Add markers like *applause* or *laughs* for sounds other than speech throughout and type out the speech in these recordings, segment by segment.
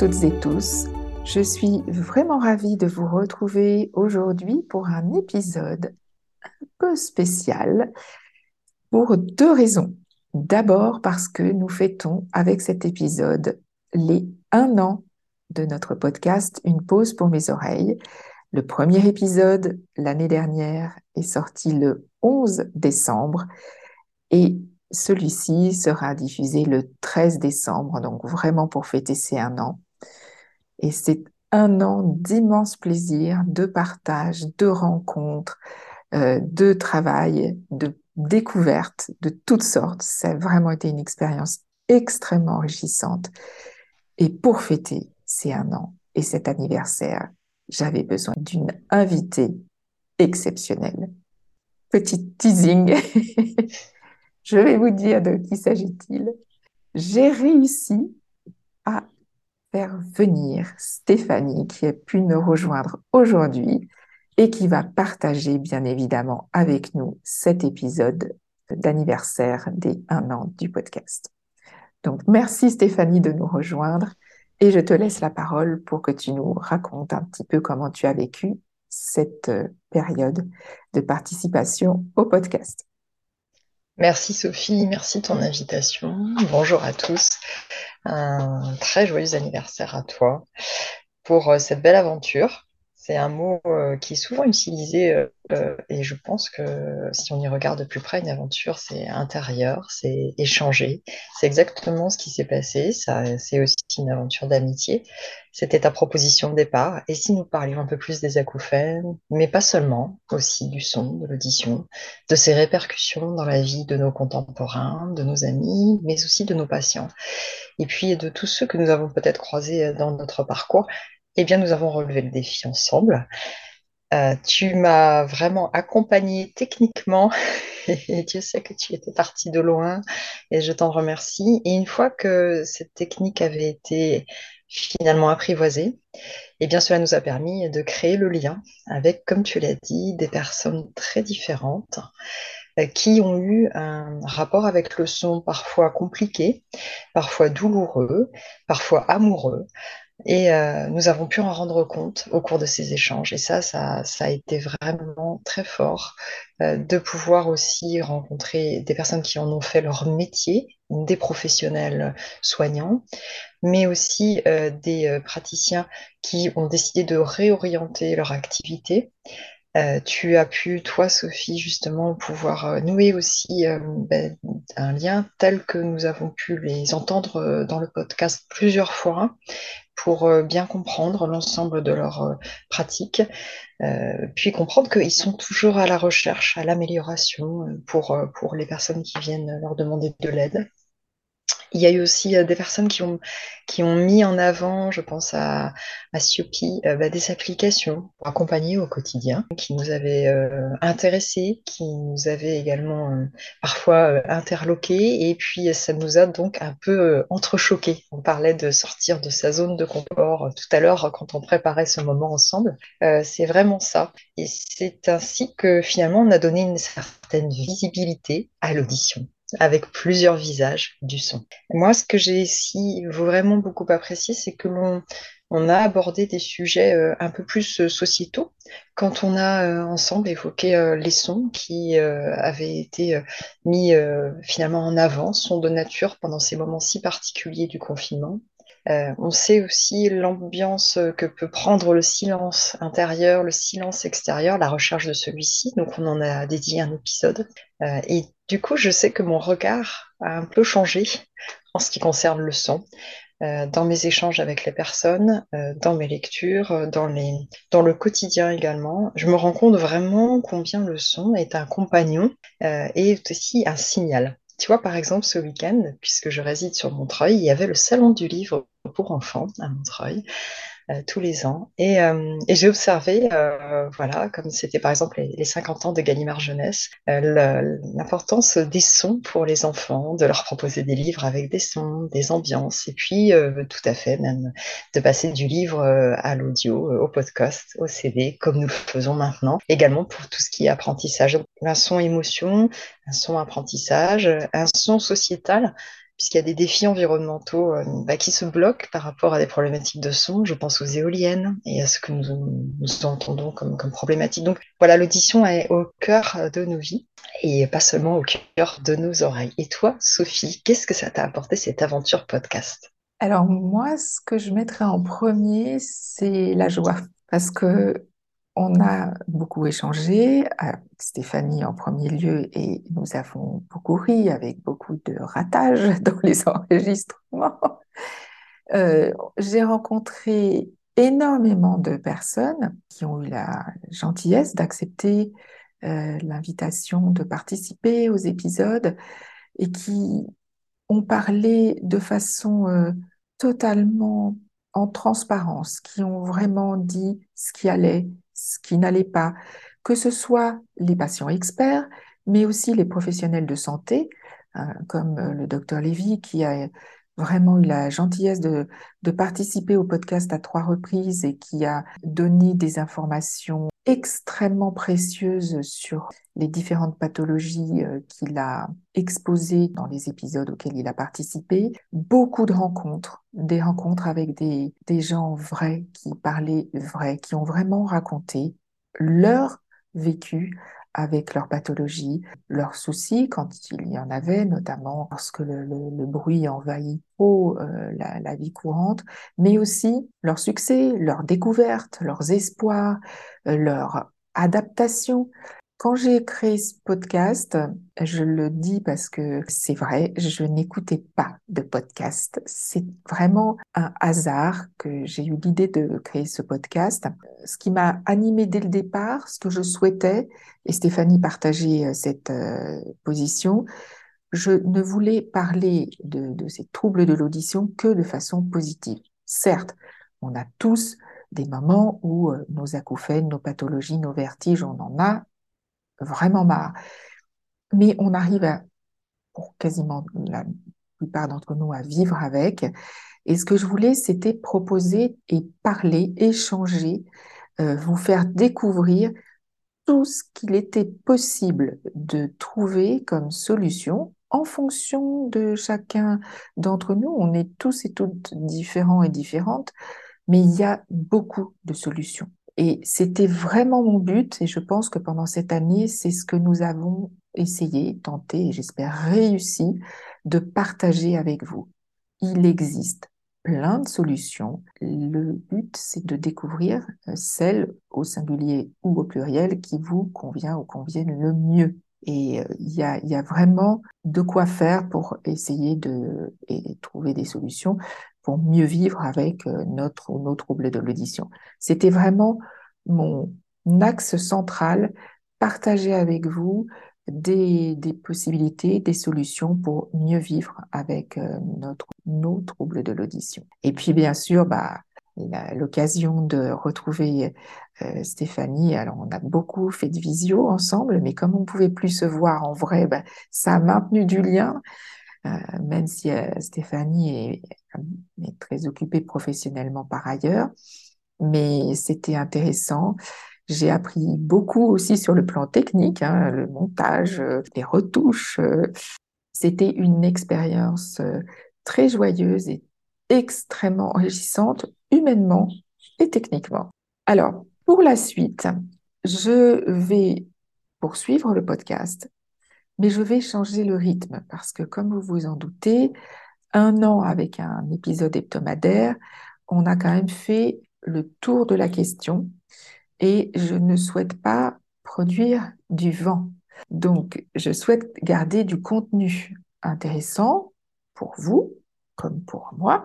Toutes et tous. Je suis vraiment ravie de vous retrouver aujourd'hui pour un épisode un peu spécial pour deux raisons. D'abord parce que nous fêtons avec cet épisode les un an de notre podcast Une pause pour mes oreilles. Le premier épisode l'année dernière est sorti le 11 décembre et celui-ci sera diffusé le 13 décembre, donc vraiment pour fêter ces un an. Et c'est un an d'immense plaisir, de partage, de rencontres, euh, de travail, de découvertes de toutes sortes. Ça a vraiment été une expérience extrêmement enrichissante. Et pour fêter ces un an et cet anniversaire, j'avais besoin d'une invitée exceptionnelle. Petit teasing. *laughs* Je vais vous dire de qui s'agit-il. J'ai réussi à faire venir Stéphanie qui a pu nous rejoindre aujourd'hui et qui va partager bien évidemment avec nous cet épisode d'anniversaire des un an du podcast. Donc merci Stéphanie de nous rejoindre et je te laisse la parole pour que tu nous racontes un petit peu comment tu as vécu cette euh, période de participation au podcast. Merci Sophie, merci de ton invitation. Bonjour à tous. Un très joyeux anniversaire à toi pour euh, cette belle aventure. C'est un mot euh, qui est souvent utilisé euh, et je pense que si on y regarde de plus près, une aventure, c'est intérieur, c'est échanger. C'est exactement ce qui s'est passé. Ça, c'est aussi une aventure d'amitié. C'était ta proposition de départ. Et si nous parlions un peu plus des acouphènes, mais pas seulement, aussi du son, de l'audition, de ses répercussions dans la vie de nos contemporains, de nos amis, mais aussi de nos patients. Et puis de tous ceux que nous avons peut-être croisés dans notre parcours, eh bien, nous avons relevé le défi ensemble. Euh, tu m'as vraiment accompagné techniquement *laughs* et Dieu sait que tu étais parti de loin et je t'en remercie. Et une fois que cette technique avait été finalement apprivoisée, eh bien cela nous a permis de créer le lien avec, comme tu l'as dit, des personnes très différentes euh, qui ont eu un rapport avec le son parfois compliqué, parfois douloureux, parfois amoureux, et euh, nous avons pu en rendre compte au cours de ces échanges. Et ça, ça, ça a été vraiment très fort euh, de pouvoir aussi rencontrer des personnes qui en ont fait leur métier, des professionnels soignants, mais aussi euh, des praticiens qui ont décidé de réorienter leur activité. Tu as pu, toi, Sophie, justement, pouvoir nouer aussi ben, un lien tel que nous avons pu les entendre dans le podcast plusieurs fois, pour euh, bien comprendre l'ensemble de leurs euh, pratiques, euh, puis comprendre qu'ils sont toujours à la recherche, à l'amélioration pour les personnes qui viennent leur demander de l'aide. Il y a eu aussi euh, des personnes qui ont, qui ont mis en avant, je pense à, à Siopi, euh, bah, des applications pour accompagner au quotidien, qui nous avaient euh, intéressés, qui nous avaient également parfois interloqués, et puis ça nous a donc un peu entrechoqués. On parlait de sortir de sa zone de confort tout à l'heure quand on préparait ce moment ensemble. c'est vraiment ça. Et c'est ainsi que finalement on a donné une certaine visibilité à l'audition avec plusieurs visages du son. Moi, ce que j'ai ici vraiment beaucoup apprécié, c'est que l'on on a abordé des sujets euh, un peu plus euh, sociétaux quand on a euh, ensemble évoqué les sons qui avaient été mis finalement en avant, sons de nature pendant ces moments si particuliers du confinement. On sait aussi l'ambiance que peut prendre le silence intérieur, le silence extérieur, la recherche de celui-ci. Donc on en a dédié un épisode. et du coup, je sais que mon regard a un peu changé en ce qui concerne le son. Euh, dans mes échanges avec les personnes, euh, dans mes lectures, euh, dans le quotidien également, je me rends compte vraiment combien le son est un compagnon et aussi un signal. Tu vois, par exemple, ce week-end, puisque je réside sur Montreuil, il y avait le salon du livre pour enfants à Montreuil. Euh, tous les ans. Et, euh, et j'ai observé, euh, voilà, comme c'était par exemple les, 50 ans de Gallimard Jeunesse, l'importance des sons pour les enfants, de leur proposer des livres avec des sons, des ambiances, et puis tout à fait même de passer du livre à l'audio, au podcast, au CD, comme nous le faisons maintenant. Également pour tout ce qui est apprentissage. Un son émotion, un son apprentissage, un son sociétal puisqu'il y a des défis environnementaux euh, bah, qui se bloquent par rapport à des problématiques de son. Je pense aux éoliennes et à ce que nous, entendons comme, comme problématique. Donc voilà, l'audition est au cœur de nos vies et pas seulement au cœur de nos oreilles. Et toi, Sophie, qu'est-ce que ça t'a apporté cette aventure podcast? Alors moi, ce que je mettrais en premier, c'est la joie. Parce que on a beaucoup échangé avec Stéphanie en premier lieu et nous avons beaucoup ri avec beaucoup de ratages *laughs* dans les enregistrements. *laughs* Euh, j'ai rencontré énormément de personnes qui ont eu la gentillesse d'accepter euh, l'invitation de participer aux épisodes et qui ont parlé de façon euh, totalement en transparence, qui ont vraiment dit ce qui allait, ce qui n'allait pas, que ce soit les patients experts, mais aussi les professionnels de santé, hein, comme euh, le docteur Lévy, qui a vraiment eu la gentillesse de, de participer au podcast à trois reprises et qui a donné des informations extrêmement précieuses sur les différentes pathologies euh, qu'il a exposées dans les épisodes auxquels il a participé. Beaucoup de rencontres, des rencontres avec des, des gens vrais qui parlaient vrai, qui ont vraiment raconté leur vécu avec leur pathologie, leurs soucis quand il y en avait, notamment lorsque le, le, bruit envahit trop euh, la, la, vie courante, mais aussi leurs succès, leurs découvertes, leurs espoirs, euh, leur adaptation. Quand j'ai créé ce podcast, je le dis parce que c'est vrai, je n'écoutais pas de podcast. C'est vraiment un hasard que j'ai eu l'idée de créer ce podcast. Ce qui m'a animé dès le départ, ce que je souhaitais, et Stéphanie partageait euh, cette euh, position, je ne voulais parler de, de ces troubles de l'audition que de façon positive. Certes, on a tous des moments où euh, nos acouphènes, nos pathologies, nos vertiges, on en a vraiment marre. Mais on arrive à, pour quasiment la plupart d'entre nous, à vivre avec. Et ce que je voulais, c'était proposer et parler, échanger, euh, vous faire découvrir tout ce qu'il était possible de trouver comme solution en fonction de chacun d'entre nous. On est tous et toutes différents et différentes, mais il y a beaucoup de solutions. Et c'était vraiment mon but, et je pense que pendant cette année, c'est ce que nous avons essayé, tenté, et j'espère réussi, de partager avec vous. Il existe plein de solutions. Le but, c'est de découvrir euh, celle au singulier ou au pluriel qui vous convient ou convienne le mieux. Et euh, il y, a, vraiment de quoi faire pour essayer de et trouver des solutions pour mieux vivre avec euh, notre nos troubles de l'audition. C'était vraiment mon axe central, partager avec vous des, des, possibilités, des solutions pour mieux vivre avec euh, notre, nos troubles de l'audition. Et puis bien sûr, bah, l'occasion de retrouver euh, Stéphanie. Alors, on a beaucoup fait de visio ensemble, mais comme on pouvait plus se voir en vrai, bah, ça a maintenu du lien. Même si Stéphanie est, très occupée professionnellement par ailleurs. Mais c'était intéressant. J'ai appris beaucoup aussi sur le plan technique, hein, le montage, euh, les retouches. C'était une expérience très joyeuse et extrêmement enrichissante, humainement et techniquement. Alors, pour la suite, je vais poursuivre le podcast mais je vais changer le rythme parce que, comme vous vous en doutez, un an avec un épisode hebdomadaire, on a quand même fait le tour de la question et je ne souhaite pas produire du vent. Donc, je souhaite garder du contenu intéressant pour vous comme pour moi.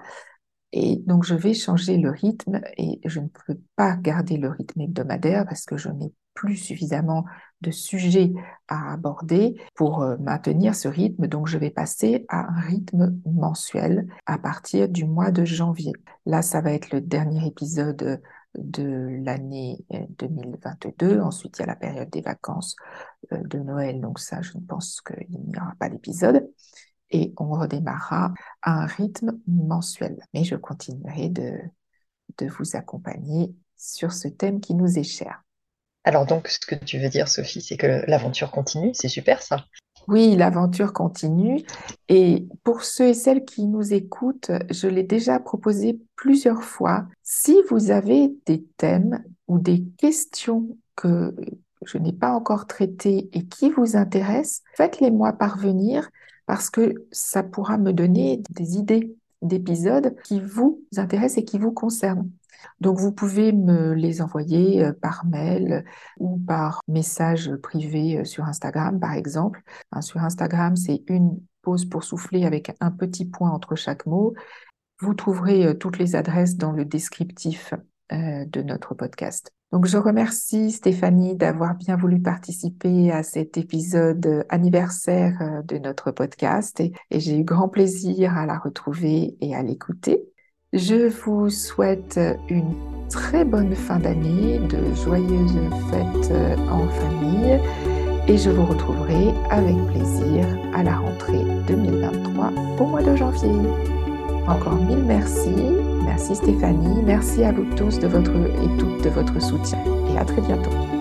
Et donc, je vais changer le rythme et je ne peux pas garder le rythme hebdomadaire parce que je n'ai plus suffisamment de sujets à aborder pour euh, maintenir ce rythme. Donc, je vais passer à un rythme mensuel à partir du mois de janvier. Là, ça va être le dernier épisode de l'année 2022. Euh, Ensuite, il y a la période des vacances euh, de Noël. Donc ça, je pense qu'il n'y aura pas d'épisode. Et on redémarrera à un rythme mensuel. Mais je continuerai de, de vous accompagner sur ce thème qui nous est cher. Alors donc, ce que tu veux dire, Sophie, c'est que l'aventure continue, c'est super ça. Oui, l'aventure continue. Et pour ceux et celles qui nous écoutent, je l'ai déjà proposé plusieurs fois. Si vous avez des thèmes ou des questions que je n'ai pas encore traitées et qui vous intéressent, faites-les moi parvenir parce que ça pourra me donner des idées d'épisodes qui vous intéressent et qui vous concernent. Donc vous pouvez me les envoyer euh, par mail ou par message privé euh, sur Instagram, par exemple. Hein, sur Instagram, c'est une pause pour souffler avec un petit point entre chaque mot. Vous trouverez euh, toutes les adresses dans le descriptif de notre podcast. Donc je remercie Stéphanie d'avoir bien voulu participer à cet épisode anniversaire de notre podcast et j'ai eu grand plaisir à la retrouver et à l'écouter. Je vous souhaite une très bonne fin d'année, de joyeuses fêtes en famille et je vous retrouverai avec plaisir à la rentrée 2023 au mois de janvier. Encore mille merci. Merci Stéphanie. Merci à vous tous de votre et toutes de votre soutien et à très bientôt.